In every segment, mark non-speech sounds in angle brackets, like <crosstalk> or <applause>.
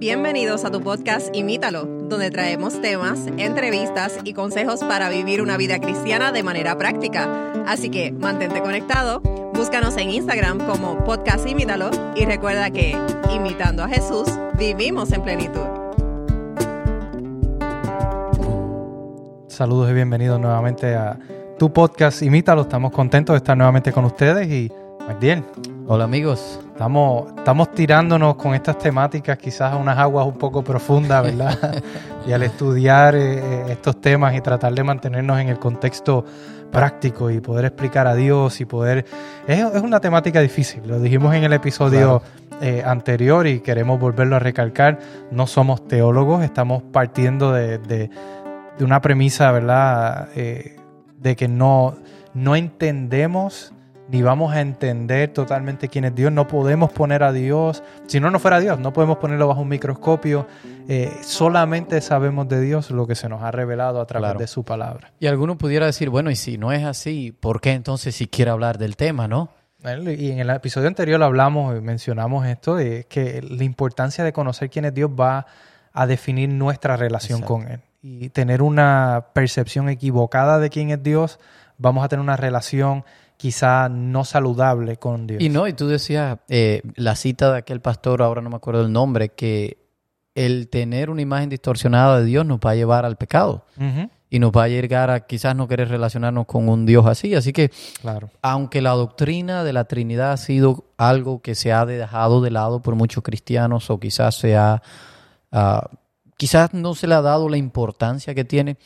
Bienvenidos a tu podcast Imítalo, donde traemos temas, entrevistas y consejos para vivir una vida cristiana de manera práctica. Así que mantente conectado, búscanos en Instagram como podcast Imítalo y recuerda que, imitando a Jesús, vivimos en plenitud. Saludos y bienvenidos nuevamente a tu podcast Imítalo. Estamos contentos de estar nuevamente con ustedes y Magdiel. Hola amigos. Estamos, estamos tirándonos con estas temáticas quizás a unas aguas un poco profundas, ¿verdad? <laughs> y al estudiar eh, estos temas y tratar de mantenernos en el contexto práctico y poder explicar a Dios y poder... Es, es una temática difícil, lo dijimos en el episodio eh, anterior y queremos volverlo a recalcar. No somos teólogos, estamos partiendo de, de, de una premisa, ¿verdad? Eh, de que no, no entendemos ni vamos a entender totalmente quién es Dios. No podemos poner a Dios, si no, no fuera Dios, no podemos ponerlo bajo un microscopio. Eh, solamente sabemos de Dios lo que se nos ha revelado a través Claro. de su palabra. Y alguno pudiera decir, bueno, y si no es así, ¿por qué entonces si quiere hablar del tema, no? Y en el episodio anterior hablamos y mencionamos esto, de que la importancia de conocer quién es Dios va a definir nuestra relación Exacto. con Él. Y tener una percepción equivocada de quién es Dios, vamos a tener una relación quizá no saludable con Dios. Y no, y tú decías eh, la cita de aquel pastor, ahora no me acuerdo el nombre, que el tener una imagen distorsionada de Dios nos va a llevar al pecado y nos va a llegar a quizás no querer relacionarnos con un Dios así. Así que claro. aunque la doctrina de la Trinidad ha sido algo que se ha dejado de lado por muchos cristianos o quizás se ha, ah, quizás no se le ha dado la importancia que tiene,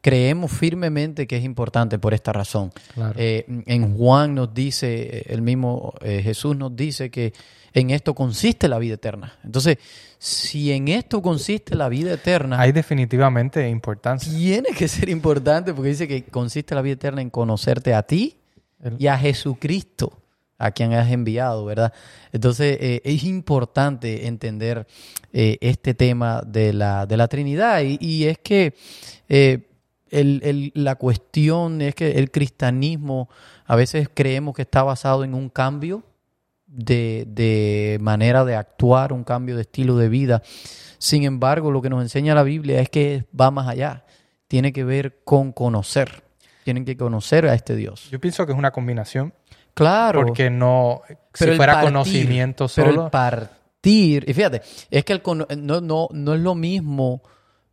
creemos firmemente que es importante por esta razón. Claro. Eh, en Juan nos dice, el mismo eh, Jesús nos dice que en esto consiste la vida eterna. Entonces, si en esto consiste la vida eterna, Hay definitivamente importancia. tiene que ser importante porque dice que consiste la vida eterna en conocerte a ti y a Jesucristo, a quien has enviado, ¿verdad? Entonces eh, es importante entender este tema de la, de la Trinidad y, y es que el- el- la cuestión es que el cristianismo a veces creemos que está basado en un cambio de, de manera de actuar, un cambio de estilo de vida. Sin embargo, lo que nos enseña la Biblia es que va más allá. Tiene que ver con conocer. Tienen que conocer a este Dios. Yo pienso que es una combinación, Claro. porque no, pero si fuera partir, conocimiento Pero solo, el partir, y fíjate, es que el no, no, no es lo mismo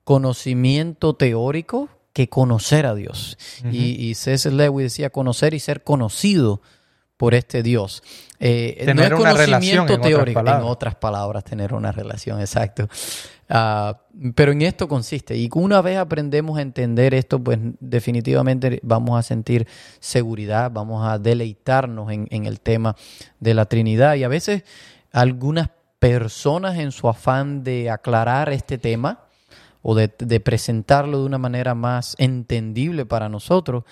conocimiento teórico que conocer a Dios. y, y C.S. Lewis decía conocer y ser conocido por este Dios. Eh, no Tener es una relación, conocimiento en otras teórico, en palabras. otras palabras, tener una relación, exacto. Ah, pero en esto consiste. Y una vez aprendemos a entender esto, pues definitivamente vamos a sentir seguridad, vamos a deleitarnos en, en el tema de la Trinidad. Y a veces algunas personas en su afán de aclarar este tema o de, de presentarlo de una manera más entendible para nosotros,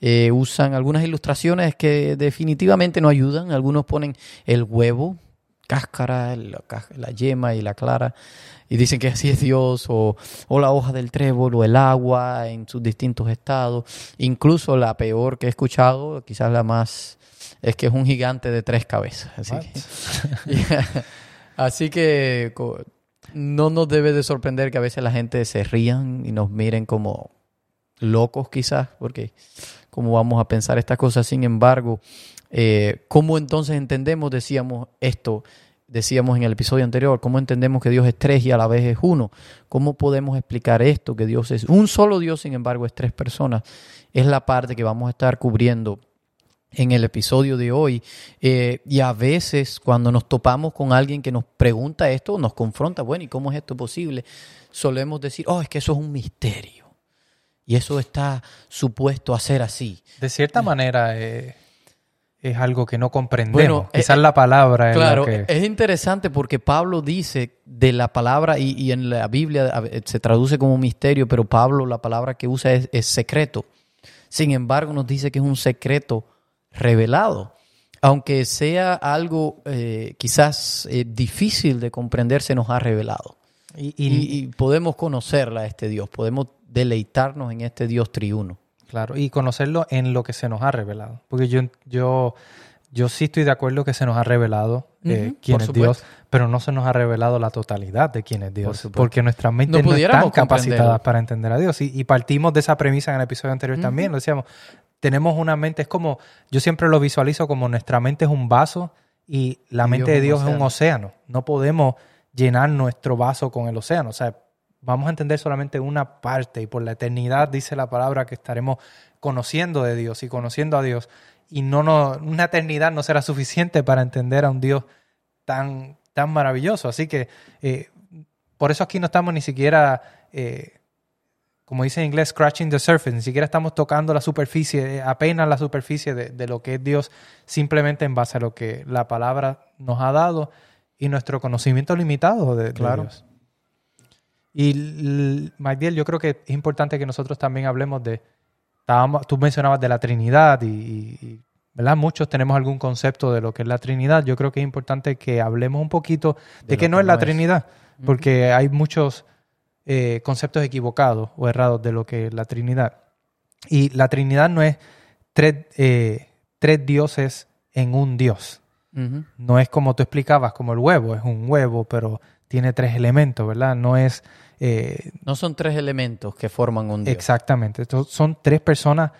eh, usan algunas ilustraciones que definitivamente no ayudan. Algunos ponen el huevo, cáscara, la, yema y la clara, y dicen que así es Dios, o, o la hoja del trébol, o el agua en sus distintos estados. Incluso la peor que he escuchado, quizás la más, es que es un gigante de tres cabezas. Así What? que, <laughs> así que no nos debe de sorprender que a veces la gente se rían y nos miren como locos quizás, porque cómo vamos a pensar estas cosas. Sin embargo, eh, ¿cómo entonces entendemos, decíamos esto, decíamos en el episodio anterior, cómo entendemos que Dios es tres y a la vez es uno? ¿Cómo podemos explicar esto, que Dios es un solo Dios, sin embargo es tres personas? Es la parte que vamos a estar cubriendo en el episodio de hoy. Eh, y a veces cuando nos topamos con alguien que nos pregunta esto, nos confronta, bueno, ¿y cómo es esto posible? Solemos decir, oh, es que eso es un misterio. Y eso está supuesto a ser así. de cierta manera eh, es algo que no comprendemos. Bueno, eh, Quizás eh, la palabra es Claro, la que... es interesante porque Pablo dice de la palabra, y, y en la Biblia se traduce como misterio, pero Pablo la palabra que usa es, es secreto. Sin embargo, nos dice que es un secreto revelado. Aunque sea algo eh, quizás eh, difícil de comprender, se nos ha revelado. y- Y, y- y podemos conocerla a este Dios, podemos deleitarnos en este Dios triuno. Claro, y conocerlo en lo que se nos ha revelado. Porque yo, yo, Yo sí estoy de acuerdo que se nos ha revelado eh, quién es Dios, pero no se nos ha revelado la totalidad de quién es Dios, porque nuestras mentes No no, están capacitadas para entender a Dios. Y, y partimos de esa premisa en el episodio anterior también, lo decíamos, tenemos una mente, es como, yo siempre lo visualizo como nuestra mente es un vaso y la Y mente Dios de un Dios es un océano. No podemos llenar nuestro vaso con el océano. O sea, vamos a entender solamente una parte y por la eternidad dice la palabra que estaremos conociendo de Dios y conociendo a Dios. Y no, no una eternidad no será suficiente para entender a un Dios tan, tan maravilloso. Así que eh, por eso aquí no estamos ni siquiera, eh, como dice en inglés, scratching the surface, ni siquiera estamos tocando la superficie, eh, apenas la superficie de, de lo que es Dios, simplemente en base a lo que la palabra nos ha dado y nuestro conocimiento limitado de, de Claro. Dios. Y Magdiel, yo creo que es importante que nosotros también hablemos de, estábamos- tú mencionabas de la Trinidad y, ¿verdad? Muchos tenemos algún concepto de lo que es la Trinidad. Yo creo que es importante que hablemos un poquito de, De que lo no es la es. Trinidad, porque hay muchos eh, conceptos equivocados o errados de lo que es la Trinidad. Y la Trinidad no es tres, eh, tres dioses en un Dios. No es como tú explicabas, como el huevo, es un huevo, pero tiene tres elementos, ¿verdad? No es eh, No son tres elementos que forman un Dios. exactamente. Estos son tres personas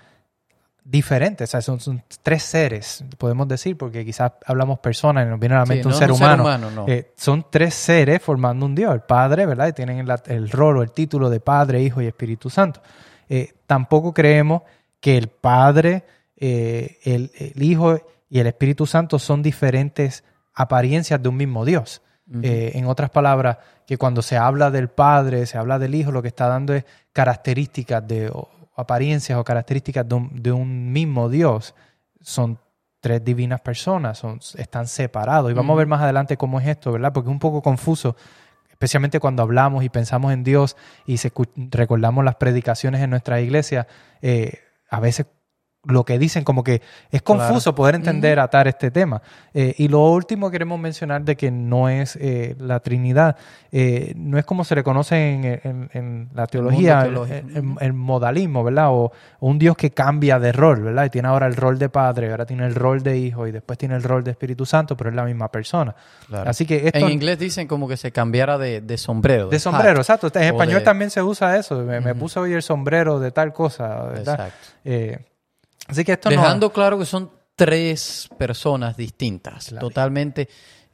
diferentes, o sea, son, son tres seres, podemos decir, porque quizás hablamos personas y nos viene a la mente no un es ser un ser humano. humano, no. Eh, son tres seres formando un Dios, el Padre, ¿verdad? Y tienen el rol o el título de Padre, Hijo y Espíritu Santo. Eh, tampoco creemos que el Padre, eh, el, el Hijo y el Espíritu Santo son diferentes apariencias de un mismo Dios. En otras palabras, que cuando se habla del Padre, se habla del Hijo, lo que está dando es características de o apariencias o características de un, de un mismo Dios. Son tres divinas personas, son, están separados. Y vamos a ver más adelante cómo es esto, ¿verdad? Porque es un poco confuso, especialmente cuando hablamos y pensamos en Dios y se recordamos las predicaciones en nuestra iglesia. eh, a veces lo que dicen como que es confuso poder entender, atar este tema. Eh, y lo último queremos mencionar de que no es eh, la Trinidad, eh, no es como se le conoce en, en- en la teología, el, el- el modalismo, ¿verdad? O, o un Dios que cambia de rol, ¿verdad? Y tiene ahora el rol de Padre, ahora tiene el rol de Hijo y después tiene el rol de Espíritu Santo, pero es la misma persona. Claro. Así que esto... En inglés dicen como que se cambiara de, de sombrero. de sombrero, hat. exacto. En español de- también se usa eso. Me, me puse hoy el sombrero de tal cosa, ¿verdad? Exacto. Así que esto no- Dejando claro que son tres personas distintas, Claro. totalmente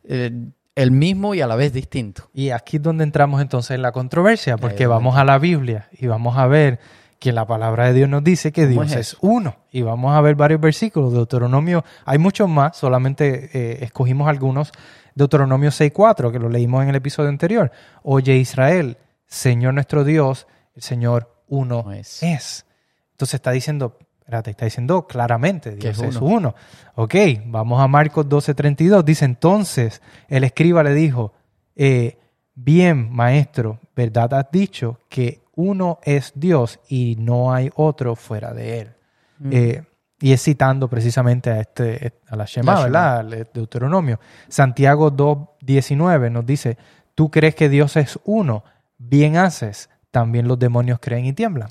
eh, el mismo y a la vez distinto. Y aquí es donde entramos entonces en la controversia, porque vamos a la Biblia y vamos a ver que la palabra de Dios nos dice que ¿Cómo Dios es es, uno. Y vamos a ver varios versículos. Deuteronomio, hay muchos más, solamente eh, escogimos algunos. Deuteronomio 6.4, que lo leímos en el episodio anterior. Oye Israel, Señor nuestro Dios, el Señor uno No es. es. Entonces está diciendo, espérate, está diciendo claramente, Dios es es uno. uno. Ok, vamos a Marcos 12:32. Dice entonces, el escriba le dijo, eh, bien, maestro, ¿verdad has dicho que uno es Dios y no hay otro fuera de él? Mm. Eh, y es citando precisamente a, este, a la Shema, La. ¿verdad? Al Deuteronomio. Santiago 2.19 nos dice, tú crees que Dios es uno, bien haces, también los demonios creen y tiemblan.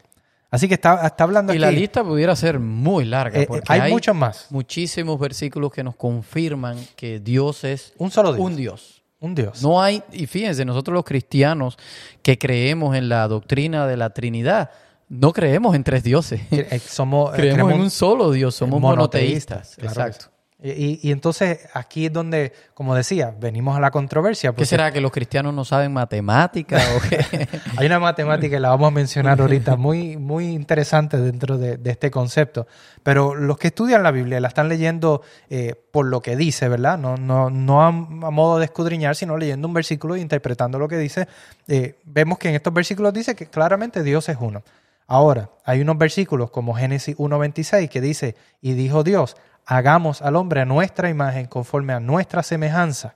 Así que está, está hablando Y aquí. la lista pudiera ser muy larga eh, porque hay, hay, muchos más. muchísimos versículos que nos confirman que Dios es Un solo Dios. un Dios. Un Dios. No hay, y fíjense, nosotros los cristianos que creemos en la doctrina de la Trinidad, no creemos en tres dioses. Eh, Somos, eh, creemos en un solo Dios, somos monoteístas, monoteístas. claro que Exacto. Y, y entonces aquí es donde, como decía, venimos a la controversia. ¿Qué será que los cristianos no saben matemática o qué? <laughs> Hay una matemática, y la vamos a mencionar ahorita, muy, muy interesante dentro de, de este concepto. Pero los que estudian la Biblia la están leyendo eh, por lo que dice, ¿verdad? No, no, no a, a modo de escudriñar, sino leyendo un versículo e interpretando lo que dice. Eh, vemos que en estos versículos dice que claramente Dios es uno. Ahora, hay unos versículos como Génesis 1.26 que dice, y dijo Dios, hagamos al hombre a nuestra imagen conforme a nuestra semejanza.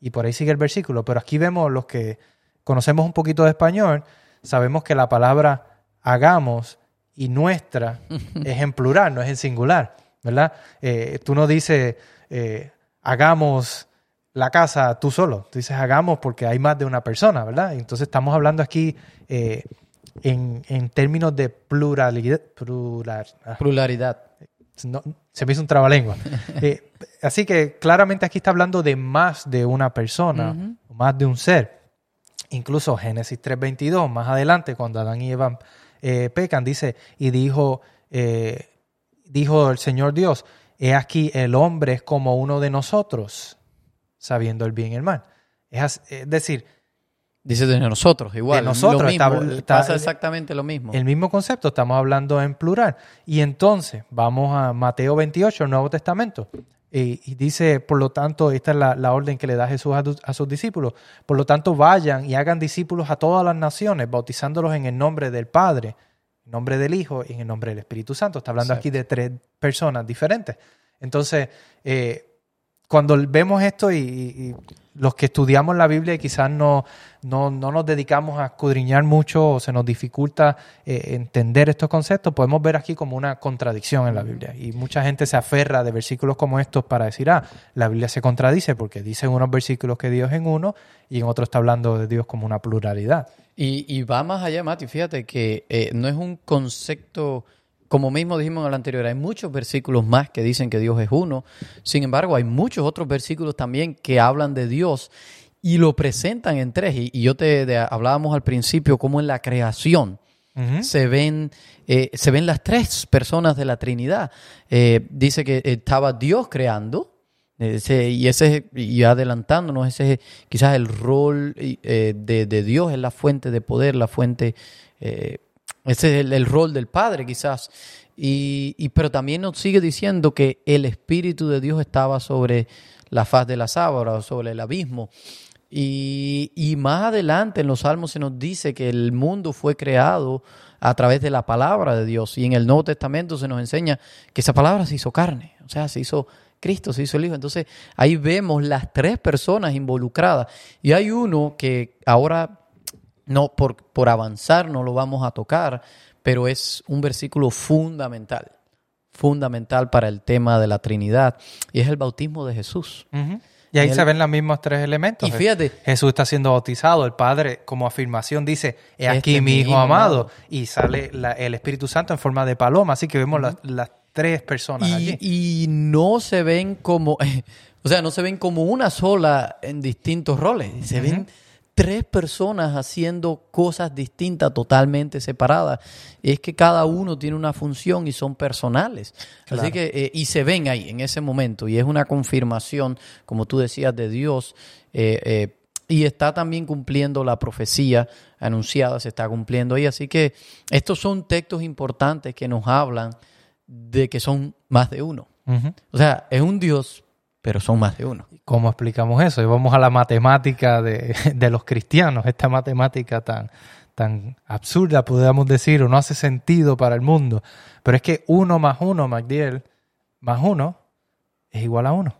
Y por ahí sigue el versículo, pero aquí vemos los que conocemos un poquito de español, sabemos que la palabra hagamos y nuestra <laughs> es en plural, no es en singular, ¿verdad? Eh, tú no dices eh, hagamos la casa tú solo, tú dices hagamos porque hay más de una persona, ¿verdad? Entonces estamos hablando aquí eh, en, en términos de pluralidad, plural, ah, Pluralidad. No, se me hizo un trabalengua. <laughs> Eh, así que claramente aquí está hablando de más de una persona, más de un ser. Incluso Génesis 3.22, más adelante, cuando Adán y Eva eh, pecan, dice, y dijo, eh, dijo el Señor Dios, he aquí el hombre es como uno de nosotros, sabiendo el bien y el mal. Es, decir, Dice de nosotros, igual. De nosotros. pasa exactamente lo mismo. El mismo concepto, estamos hablando en plural. Y entonces, vamos a Mateo 28, el Nuevo Testamento. Y, dice, por lo tanto, esta es la, orden que le da Jesús a, sus discípulos. Por lo tanto, vayan y hagan discípulos a todas las naciones, bautizándolos en el nombre del Padre, en el nombre del Hijo y en el nombre del Espíritu Santo. Está hablando aquí de tres personas diferentes. Entonces, eh, cuando vemos esto y, los que estudiamos la Biblia y quizás no, no, nos dedicamos a escudriñar mucho o se nos dificulta eh, entender estos conceptos, podemos ver aquí como una contradicción en la Biblia. Y mucha gente se aferra de versículos como estos para decir, ah, la Biblia se contradice porque dice en unos versículos que Dios en uno y en otros está hablando de Dios como una pluralidad. Y, va más allá, Mati, fíjate que eh, no es un concepto como mismo dijimos en el anterior, hay muchos versículos más que dicen que Dios es uno. Sin embargo, hay muchos otros versículos también que hablan de Dios y lo presentan en tres. Y, yo te hablábamos al principio como en la creación se, ven, eh, se ven las tres personas de la Trinidad. Eh, dice que estaba Dios creando. y ese, y adelantándonos, ese es quizás el rol eh, de, de, Dios, es la fuente de poder, la fuente ese es el, rol del Padre, quizás. Y, pero también nos sigue diciendo que el Espíritu de Dios estaba sobre la faz de las aguas, sobre el abismo. Y, y, más adelante en los Salmos se nos dice que el mundo fue creado a través de la palabra de Dios. Y en el Nuevo Testamento se nos enseña que esa palabra se hizo carne, o sea, se hizo Cristo, se hizo el Hijo. Entonces ahí vemos las tres personas involucradas. Y hay uno que ahora no, por, por avanzar no lo vamos a tocar, pero es un versículo fundamental, fundamental para el tema de la Trinidad, y es el bautismo de Jesús. Y ahí se ven los mismos tres elementos. Y fíjate. Jesús está siendo bautizado, el Padre como afirmación dice, he aquí este mi Hijo amado, y sale el Espíritu Santo en forma de paloma, así que vemos las, tres personas y, allí. Y no se ven como, <laughs> o sea, no se ven como una sola en distintos roles, se ven tres personas haciendo cosas distintas, totalmente separadas. Es que cada uno tiene una función y son personales. Así que, eh, y se ven ahí en ese momento. Y es una confirmación, como tú decías, de Dios. Eh, eh, y está también cumpliendo la profecía anunciada, se está cumpliendo ahí. Así que estos son textos importantes que nos hablan de que son más de uno. O sea, es un Dios pero son más de uno. ¿Cómo explicamos eso? Y vamos a la matemática <laughs> de, los cristianos, esta matemática tan, tan absurda, podríamos decir, o no hace sentido para el mundo. Pero es que uno más uno, MacDiel, más uno, es igual a uno.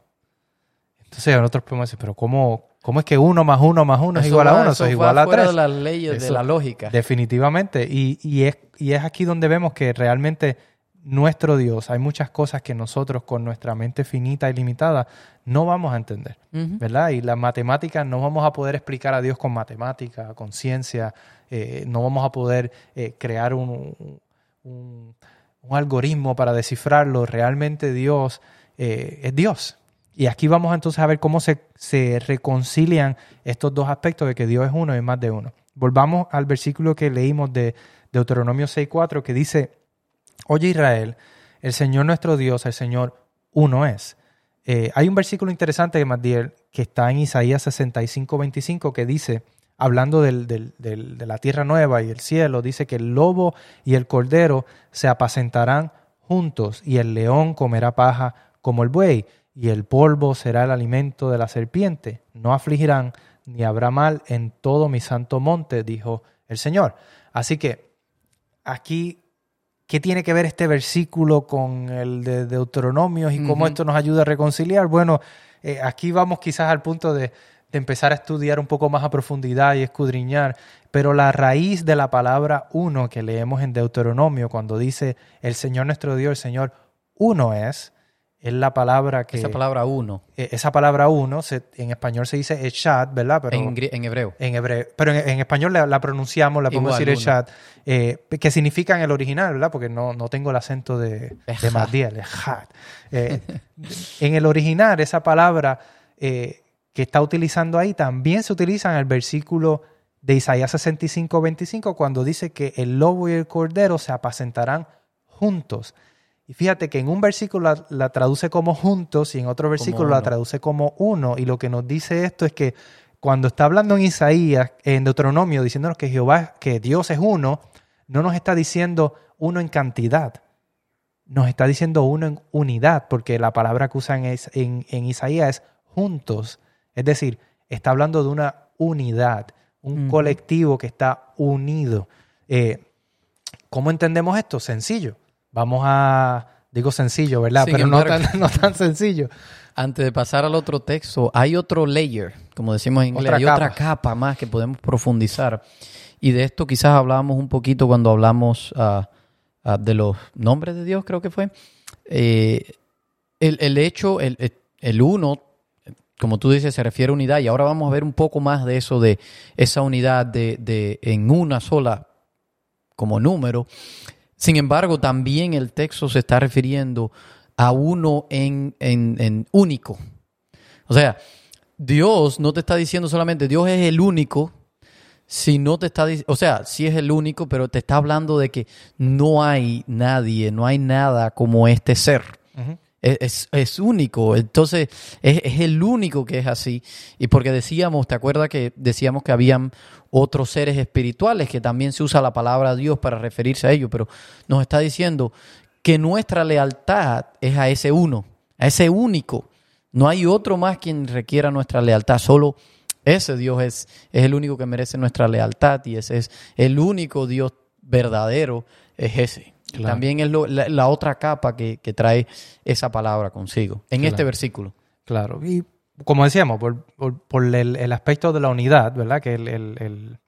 Entonces nosotros podemos decir, pero ¿cómo, cómo es que uno más uno más uno es igual a uno? Eso, es igual a tres. de las leyes de la lógica. Definitivamente. Y, y, es, y es aquí donde vemos que realmente nuestro Dios, hay muchas cosas que nosotros con nuestra mente finita y limitada no vamos a entender, ¿verdad? Y las matemáticas no vamos a poder explicar a Dios con matemática, con ciencia, eh, no vamos a poder eh, crear un, un, algoritmo para descifrarlo. Realmente Dios eh, es Dios. Y aquí vamos entonces a ver cómo se, se reconcilian estos dos aspectos de que Dios es uno y más de uno. Volvamos al versículo que leímos de Deuteronomio 6.4 que dice, Oye Israel, el Señor nuestro Dios, el Señor uno es. Eh, hay un versículo interesante, Matiel, que está en Isaías 65, 25, que dice, hablando de la tierra nueva y el cielo, dice que el lobo y el cordero se apacentarán juntos y el león comerá paja como el buey y el polvo será el alimento de la serpiente. No afligirán ni habrá mal en todo mi santo monte, dijo el Señor. Así que aquí ¿Qué tiene que ver este versículo con el de Deuteronomios y cómo esto nos ayuda a reconciliar? Bueno, eh, aquí vamos quizás al punto de, empezar a estudiar un poco más a profundidad y escudriñar, pero la raíz de la palabra uno que leemos en Deuteronomio, cuando dice el Señor nuestro Dios, el Señor uno es, es la palabra que... Esa palabra uno. eh, esa palabra uno, se- en español se dice echad, ¿verdad? Pero En, hebreo. en hebreo. Pero en, en español la, la pronunciamos, la podemos Igual, decir uno. echad, eh, que significa en el original, ¿verdad? Porque no, no tengo el acento de, de. Magdiel, ejad. Eh, en el original, esa palabra eh, que está utilizando ahí también se utiliza en el versículo de Isaías 65, 25, cuando dice que el lobo y el cordero se apacentarán juntos. Y fíjate que en un versículo la, la traduce como juntos y en otro versículo la traduce como uno. Y lo que nos dice esto es que cuando está hablando en Isaías, en Deuteronomio, diciéndonos que Jehová, que Dios es uno, no nos está diciendo uno en cantidad. Nos está diciendo uno en unidad, porque la palabra que usan es, en, en Isaías es juntos. Es decir, está hablando de una unidad, un colectivo que está unido. Eh, ¿Cómo entendemos esto? Sencillo. Vamos a, digo sencillo, ¿verdad? Sin Pero no tan, <laughs> no tan sencillo. Antes de pasar al otro texto, hay otro layer, como decimos en inglés, Otra hay capa. otra capa más que podemos profundizar. Y de esto quizás hablábamos un poquito cuando hablamos ah, ah, de los nombres de Dios, creo que fue. Eh, el, el hecho, el- el uno, como tú dices, se refiere a unidad. Y ahora vamos a ver un poco más de eso, de esa unidad de, de en una sola como número. Sin embargo, también el texto se está refiriendo a uno en, en- en único. O sea, Dios no te está diciendo solamente Dios es el único, si no te está o sea, sí es el único, pero te está hablando de que no hay nadie, no hay nada como este ser. Es- es único, entonces es, es el único que es así. Y porque decíamos, ¿te acuerdas que decíamos que habían otros seres espirituales que también se usa la palabra Dios para referirse a ellos? Pero nos está diciendo que nuestra lealtad es a ese uno, a ese único. No hay otro más quien requiera nuestra lealtad, solo ese Dios es, es el único que merece nuestra lealtad y ese es el único Dios verdadero, es ese. Claro. También es lo- la, la otra capa que, que trae esa palabra consigo en este versículo. Claro, y como decíamos, por, por- por el, el aspecto de la unidad, ¿verdad? Que el, el-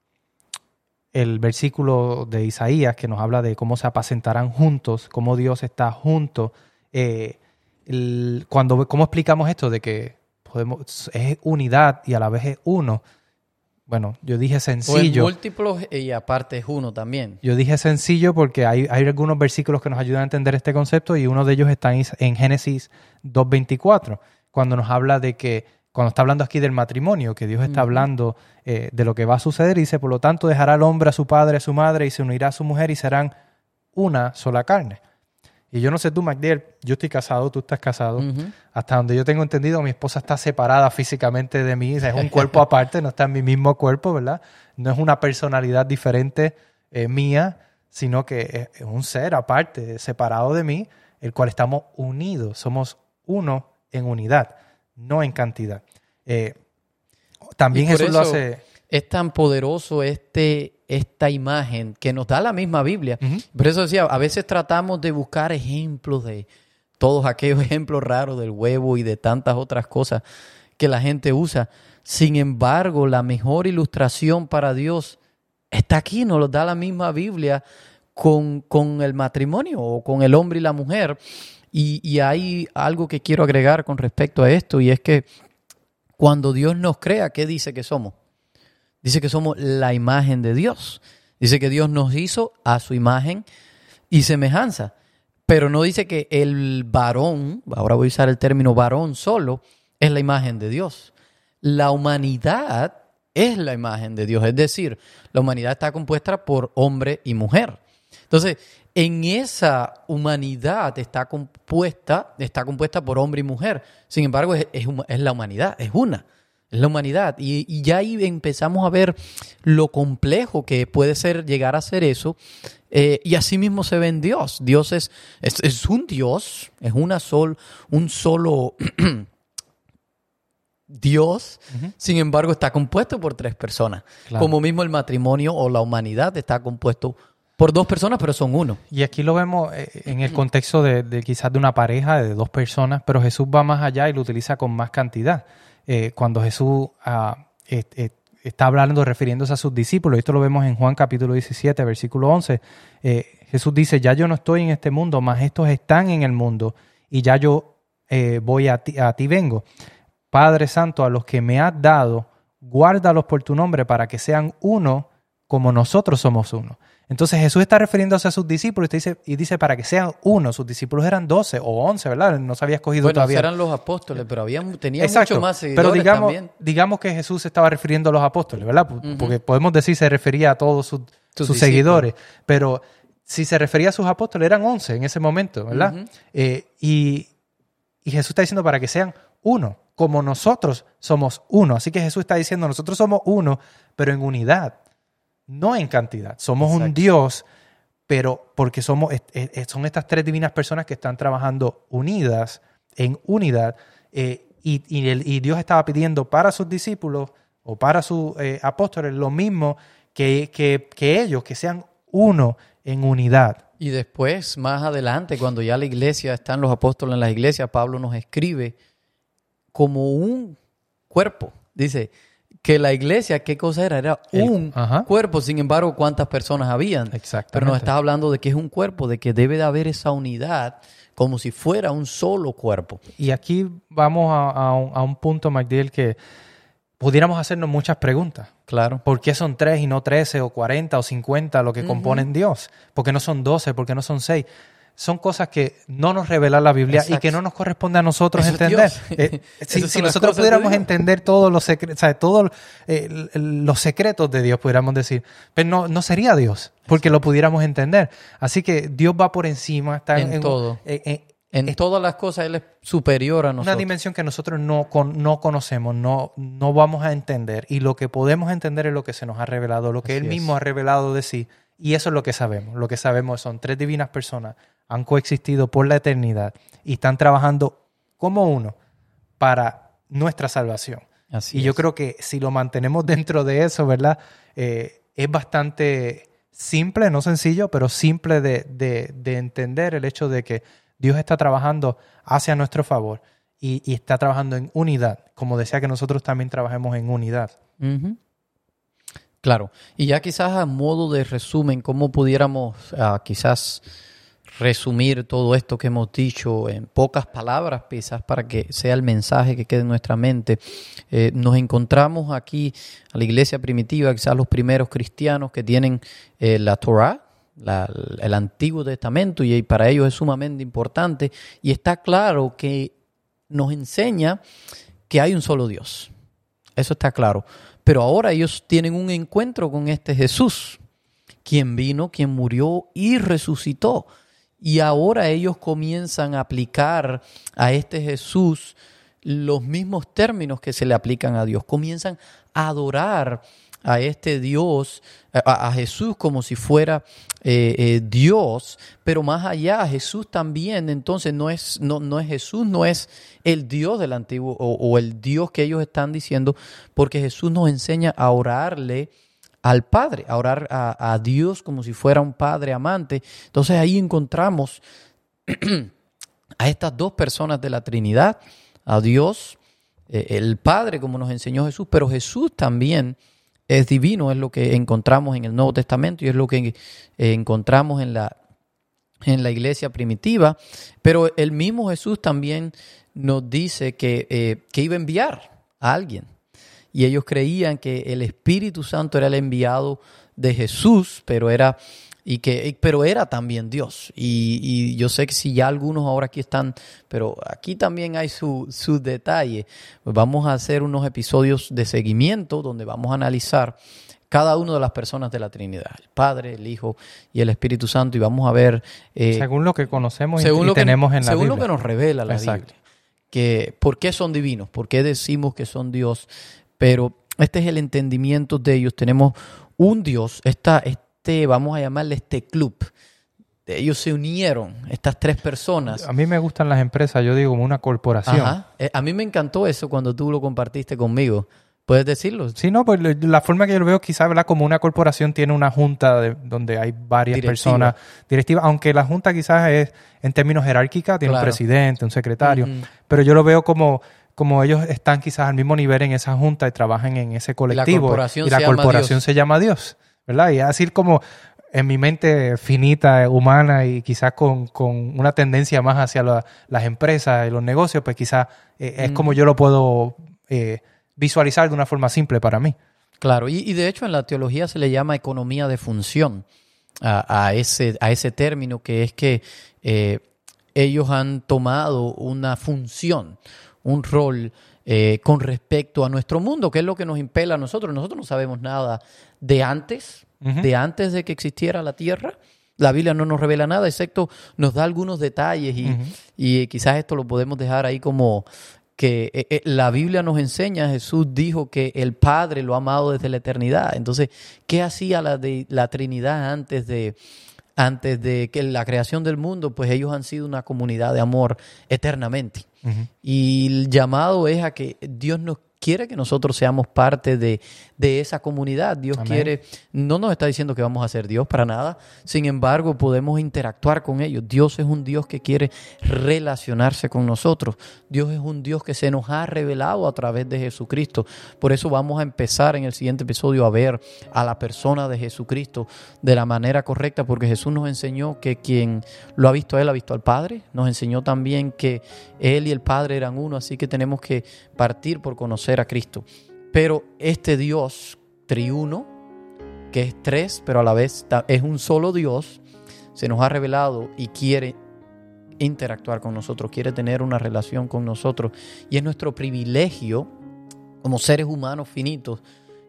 el- versículo de Isaías que nos habla de cómo se apacentarán juntos, cómo Dios está junto. eh, cuando, ¿Cómo explicamos esto de que podemos, es unidad y a la vez es uno? Bueno, yo dije O en sencillo. múltiplos y aparte es uno también. Yo dije sencillo porque hay, hay algunos versículos que nos ayudan a entender este concepto y uno de ellos está en, Is- en Génesis 2.24, cuando nos habla de que, cuando está hablando aquí del matrimonio, que Dios está hablando eh, de lo que va a suceder y dice, por lo tanto dejará el hombre a su padre, a su madre y se unirá a su mujer y serán una sola carne. Y yo no sé tú, MacDiel, yo estoy casado, tú estás casado. Hasta donde yo tengo entendido, mi esposa está separada físicamente de mí, o sea, es un cuerpo <laughs> aparte, no está en mi mismo cuerpo, ¿verdad? No es una personalidad diferente eh, mía, sino que es, un ser aparte, separado de mí, el cual estamos unidos, somos uno en unidad, no en cantidad. Eh, también Jesús lo eso- hace... Es tan poderoso este, esta imagen que nos da la misma Biblia. Por eso decía, a veces tratamos de buscar ejemplos de todos aquellos <laughs> ejemplos raros del huevo y de tantas otras cosas que la gente usa. Sin embargo, la mejor ilustración para Dios está aquí, nos lo da la misma Biblia con, con el matrimonio o con el hombre y la mujer. Y, y hay algo que quiero agregar con respecto a esto y es que cuando Dios nos crea, ¿qué dice que somos? Dice que somos la imagen de Dios. Dice que Dios nos hizo a su imagen y semejanza. Pero no dice que el varón, ahora voy a usar el término varón solo, es la imagen de Dios. La humanidad es la imagen de Dios. Es decir, la humanidad está compuesta por hombre y mujer. Entonces, en esa humanidad está compuesta, está compuesta por hombre y mujer. Sin embargo, es, es la humanidad, es una. Es la humanidad. Y, y ya ahí empezamos a ver lo complejo que puede ser llegar a ser eso. Eh, y así mismo se ve en Dios. Dios es, es, es un Dios, es una sol, un solo <clears throat> Dios. Sin embargo, está compuesto por tres personas. Claro. Como mismo el matrimonio o la humanidad está compuesto por dos personas, pero son uno. Y aquí lo vemos eh, en el contexto de, de quizás de una pareja de dos personas, pero Jesús va más allá y lo utiliza con más cantidad. Eh, cuando Jesús ah, está hablando, refiriéndose a sus discípulos, esto lo vemos en Juan capítulo 17, versículo 11, eh, Jesús dice, ya yo no estoy en este mundo, mas estos están en el mundo, y ya yo eh, voy a ti, a ti vengo. Padre Santo, a los que me has dado, guárdalos por tu nombre para que sean uno como nosotros somos uno. Entonces Jesús está refiriéndose a sus discípulos y dice, y dice para que sean uno. Sus discípulos eran doce o once, ¿verdad? No se había escogido Bueno, todavía. eran los apóstoles, pero había, tenía Exacto. mucho más seguidores Pero digamos, también. digamos que Jesús se estaba refiriendo a los apóstoles, ¿verdad? Porque podemos decir se refería a todos sus, Sus sus discípulos. seguidores. Pero si se refería a sus apóstoles, eran once en ese momento, ¿verdad? Eh, y, y Jesús está diciendo para que sean uno, como nosotros somos uno. Así que Jesús está diciendo, nosotros somos uno, pero en unidad, no en cantidad. Somos un. Dios, pero porque somos, es- es- son estas tres divinas personas que están trabajando unidas, en unidad, eh, y, y el- y Dios estaba pidiendo para sus discípulos o para sus eh, apóstoles lo mismo que, que- que ellos, que sean uno en unidad. Y después, más adelante, cuando ya la iglesia, están los apóstoles en las iglesias, Pablo nos escribe como un cuerpo. Dice que la iglesia, ¿qué cosa era? Era un cuerpo, sin embargo, ¿cuántas personas habían? Pero nos está hablando de que es un cuerpo, de que debe de haber esa unidad como si fuera un solo cuerpo. Y aquí vamos a, a un, a un punto, MacDill, que pudiéramos hacernos muchas preguntas. Claro. ¿Por qué son tres y no trece o cuarenta o cincuenta lo que componen Dios? ¿Por qué no son doce? ¿Por qué no son seis? Son cosas que no nos revela la Biblia y que no nos corresponde a nosotros Eso entender. Eh, <laughs> si nosotros pudiéramos entender todos los secretos, todos eh, l- l- los secretos de Dios, pudiéramos decir, pero no, no sería Dios, porque lo pudiéramos entender. Así que Dios va por encima, está En todo. eh, eh, En todas las cosas Él es superior a una nosotros. dimensión que nosotros no, con- no conocemos, no, no vamos a entender. Y lo que podemos entender es lo que se nos ha revelado, lo que Así Él es. mismo ha revelado de sí. Y eso es lo que sabemos. Lo que sabemos son tres divinas personas, han coexistido por la eternidad y están trabajando como uno para nuestra salvación. Así y yo creo que si lo mantenemos <laughs> dentro de eso, ¿verdad? Eh, es bastante simple, no sencillo, pero simple de, de- de entender el hecho de que Dios está trabajando hacia nuestro favor y, y está trabajando en unidad, como decía que nosotros también trabajemos en unidad. Claro. Y ya quizás a modo de resumen, ¿cómo pudiéramos ah, quizás resumir todo esto que hemos dicho en pocas palabras, quizás para que sea el mensaje que quede en nuestra mente? Eh, nos encontramos aquí a la iglesia primitiva, quizás los primeros cristianos que tienen eh, la Torah, el Antiguo Testamento, y para ellos es sumamente importante. Y está claro que nos enseña que hay un solo Dios. Eso está claro. Pero ahora ellos tienen un encuentro con este Jesús, quien vino, quien murió y resucitó. Y ahora ellos comienzan a aplicar a este Jesús los mismos términos que se le aplican a Dios. Comienzan a adorar a este Dios, a, Jesús como si fuera eh, eh, Dios, pero más allá, Jesús también, entonces no es, no, no es Jesús, no es el Dios del antiguo o el Dios que ellos están diciendo, porque Jesús nos enseña a orarle al Padre, a orar a, Dios como si fuera un Padre amante. Entonces ahí encontramos <clears throat> a estas dos personas de la Trinidad, a Dios, eh, el Padre como nos enseñó Jesús, pero Jesús también es divino, es lo que encontramos en el Nuevo Testamento y es lo que eh, encontramos en la, en la iglesia primitiva, pero el mismo Jesús también nos dice que, eh, que iba a enviar a alguien. Y ellos creían que el Espíritu Santo era el enviado de Jesús, pero era, y que, pero era también Dios. Y, y yo sé que si ya algunos ahora aquí están, pero aquí también hay su, su detalle. Pues vamos a hacer unos episodios de seguimiento donde vamos a analizar cada una de las personas de la Trinidad, el Padre, el Hijo y el Espíritu Santo, y vamos a ver eh, según lo que conocemos y- según y, lo que, tenemos en la según Biblia. lo que nos revela la Exacto. Biblia. Que, ¿Por qué son divinos? ¿Por qué decimos que son Dios? Pero este es el entendimiento de ellos. Tenemos un Dios, esta, este, vamos a llamarle este club. Ellos se unieron, estas tres personas. A mí me gustan las empresas, yo digo como una corporación. Ajá. Eh, A mí me encantó eso cuando tú lo compartiste conmigo. ¿Puedes decirlo? Sí, no, pues la forma que yo lo veo, quizás, ¿verdad? Como una corporación tiene una junta de- donde hay varias Directiva. personas directivas, aunque la junta quizás es en términos jerárquicos, tiene Claro. un presidente, un secretario, pero yo lo veo como, como ellos están quizás al mismo nivel en esa junta y trabajan en ese colectivo. corporación y la se llama corporación Dios. se llama Dios, ¿verdad? Y es así como en mi mente finita, humana y quizás con, con una tendencia más hacia la- las empresas y los negocios, pues quizás eh, es como yo lo puedo eh, visualizar de una forma simple para mí. Claro, y, y de hecho en la teología se le llama economía de función a, a ese, a ese término que es que eh, ellos han tomado una función, un rol eh, con respecto a nuestro mundo, que es lo que nos impela a nosotros. Nosotros no sabemos nada de antes, de antes de que existiera la tierra. La Biblia no nos revela nada, excepto nos da algunos detalles y, y quizás esto lo podemos dejar ahí como que eh, eh, la Biblia nos enseña, Jesús dijo que el Padre lo ha amado desde la eternidad. Entonces, ¿qué hacía la, de, la Trinidad antes de, antes de que la creación del mundo? Pues ellos han sido una comunidad de amor eternamente. Y el llamado es a que Dios nos quiere que nosotros seamos parte de, de esa comunidad. Dios Amén. quiere, no nos está diciendo que vamos a ser Dios para nada, sin embargo podemos interactuar con ellos. Dios es un Dios que quiere relacionarse con nosotros. Dios es un Dios que se nos ha revelado a través de Jesucristo. Por eso vamos a empezar en el siguiente episodio a ver a la persona de Jesucristo de la manera correcta, porque Jesús nos enseñó que quien lo ha visto a Él ha visto al Padre. Nos enseñó también que Él y el Padre eran uno, así que tenemos que partir por conocer a Cristo. Pero este Dios triuno, que es tres, pero a la vez es un solo Dios, se nos ha revelado y quiere interactuar con nosotros, quiere tener una relación con nosotros. Y es nuestro privilegio como seres humanos finitos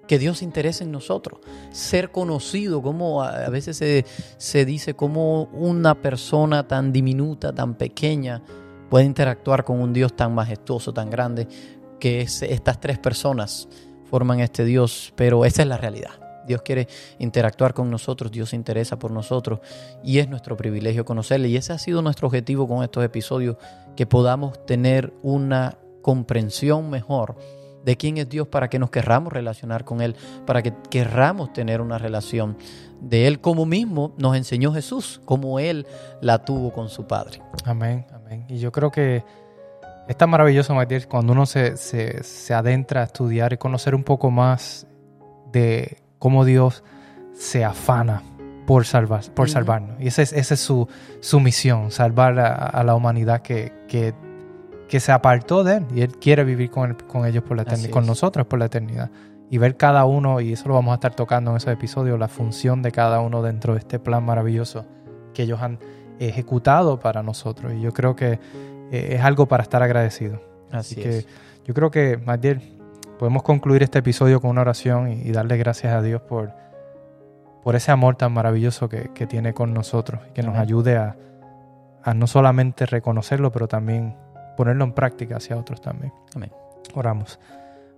que Dios se interese en nosotros. Ser conocido, como a a veces se, se dice, como una persona tan diminuta, tan pequeña, puede interactuar con un Dios tan majestuoso, tan grande, que es- estas tres personas forman este Dios, pero esa es la realidad. Dios quiere interactuar con nosotros, Dios se interesa por nosotros y es nuestro privilegio conocerle. Y ese ha sido nuestro objetivo con estos episodios, que podamos tener una comprensión mejor de quién es Dios para que nos querramos relacionar con Él, para que querramos tener una relación de Él como mismo nos enseñó Jesús, como Él la tuvo con su Padre. Amén, amén. Y yo creo que es tan maravilloso, Matías, cuando uno se, se, se adentra a estudiar y conocer un poco más de cómo Dios se afana por, salvar, por salvarnos. Y esa es, esa es su, su misión, salvar a, a la humanidad que, que, que se apartó de Él. Y Él quiere vivir con, él- con ellos por la eternidad, con nosotros por la eternidad. Y ver cada uno, y eso lo vamos a estar tocando en esos episodios, la función de cada uno dentro de este plan maravilloso que ellos han ejecutado para nosotros. Y yo creo que eh, es algo para estar agradecido. Así, Así que es. yo creo que, Magdiel, podemos concluir este episodio con una oración y, y darle gracias a Dios por, por ese amor tan maravilloso que, que tiene con nosotros y que nos ayude a, a no solamente reconocerlo, pero también ponerlo en práctica hacia otros también. Amén. Oramos.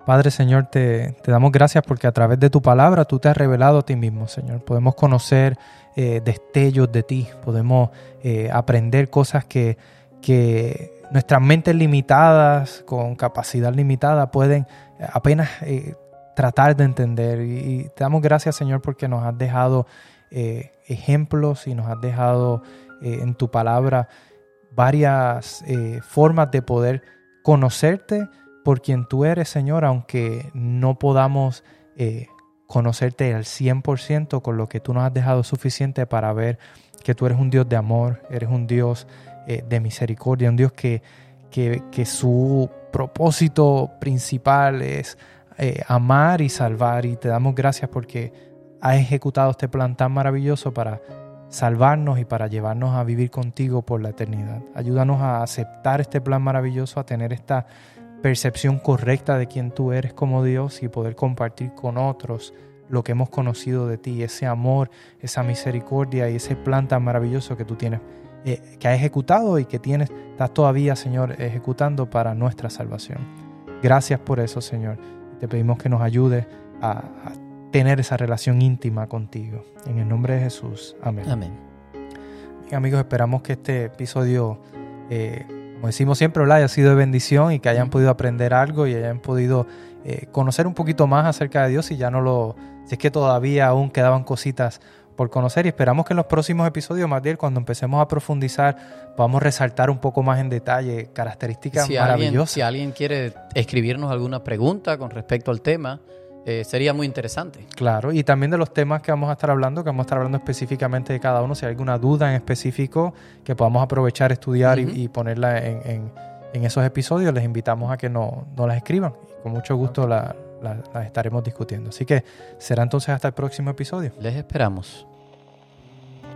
Padre Señor, te, te damos gracias porque a través de tu palabra tú te has revelado a ti mismo, Señor. Podemos conocer eh, destellos de ti, podemos eh, aprender cosas que, que nuestras mentes limitadas, con capacidad limitada, pueden apenas eh, tratar de entender. Y, te damos gracias, Señor, porque nos has dejado eh, ejemplos y nos has dejado eh, en tu palabra varias formas de poder conocerte por quien tú eres, Señor, aunque no podamos conocerte al 100% con lo que tú nos has dejado suficiente para ver que tú eres un Dios de amor, eres un Dios eh, de misericordia, un Dios que, que, que su propósito principal es eh, amar y salvar. Y te damos gracias porque has ejecutado este plan tan maravilloso para salvarnos y para llevarnos a vivir contigo por la eternidad. Ayúdanos a aceptar este plan maravilloso, a tener esta percepción correcta de quién tú eres como Dios y poder compartir con otros lo que hemos conocido de ti, ese amor, esa misericordia y ese plan tan maravilloso que tú tienes, eh, que has ejecutado y que tienes, estás todavía, Señor, ejecutando para nuestra salvación. Gracias por eso, Señor. Te pedimos que nos ayudes a, a tener esa relación íntima contigo. En el nombre de Jesús. Amén. Amén. Amigos, esperamos que este episodio, eh, como decimos siempre, ¿verdad? haya sido de bendición y que hayan podido aprender algo y hayan podido eh, conocer un poquito más acerca de Dios y ya no lo, si es que todavía aún quedaban cositas por conocer y esperamos que en los próximos episodios, bien cuando empecemos a profundizar, podamos resaltar un poco más en detalle características Si alguien, maravillosas. si alguien quiere escribirnos alguna pregunta con respecto al tema, eh, sería muy interesante. Claro, y también de los temas que vamos a estar hablando, que vamos a estar hablando específicamente de cada uno. Si hay alguna duda en específico que podamos aprovechar, estudiar y- Ujú. y, ponerla en, en- en esos episodios, les invitamos a que nos no las escriban. Y con mucho gusto la- la- las estaremos discutiendo. Así que será entonces hasta el próximo episodio. Les esperamos.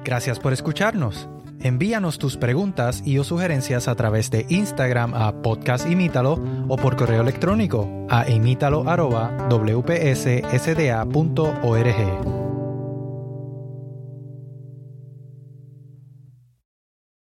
Gracias por escucharnos. Envíanos tus preguntas y o sugerencias a través de Instagram a Podcast Imítalo o por correo electrónico a imítalo.wpssda.org.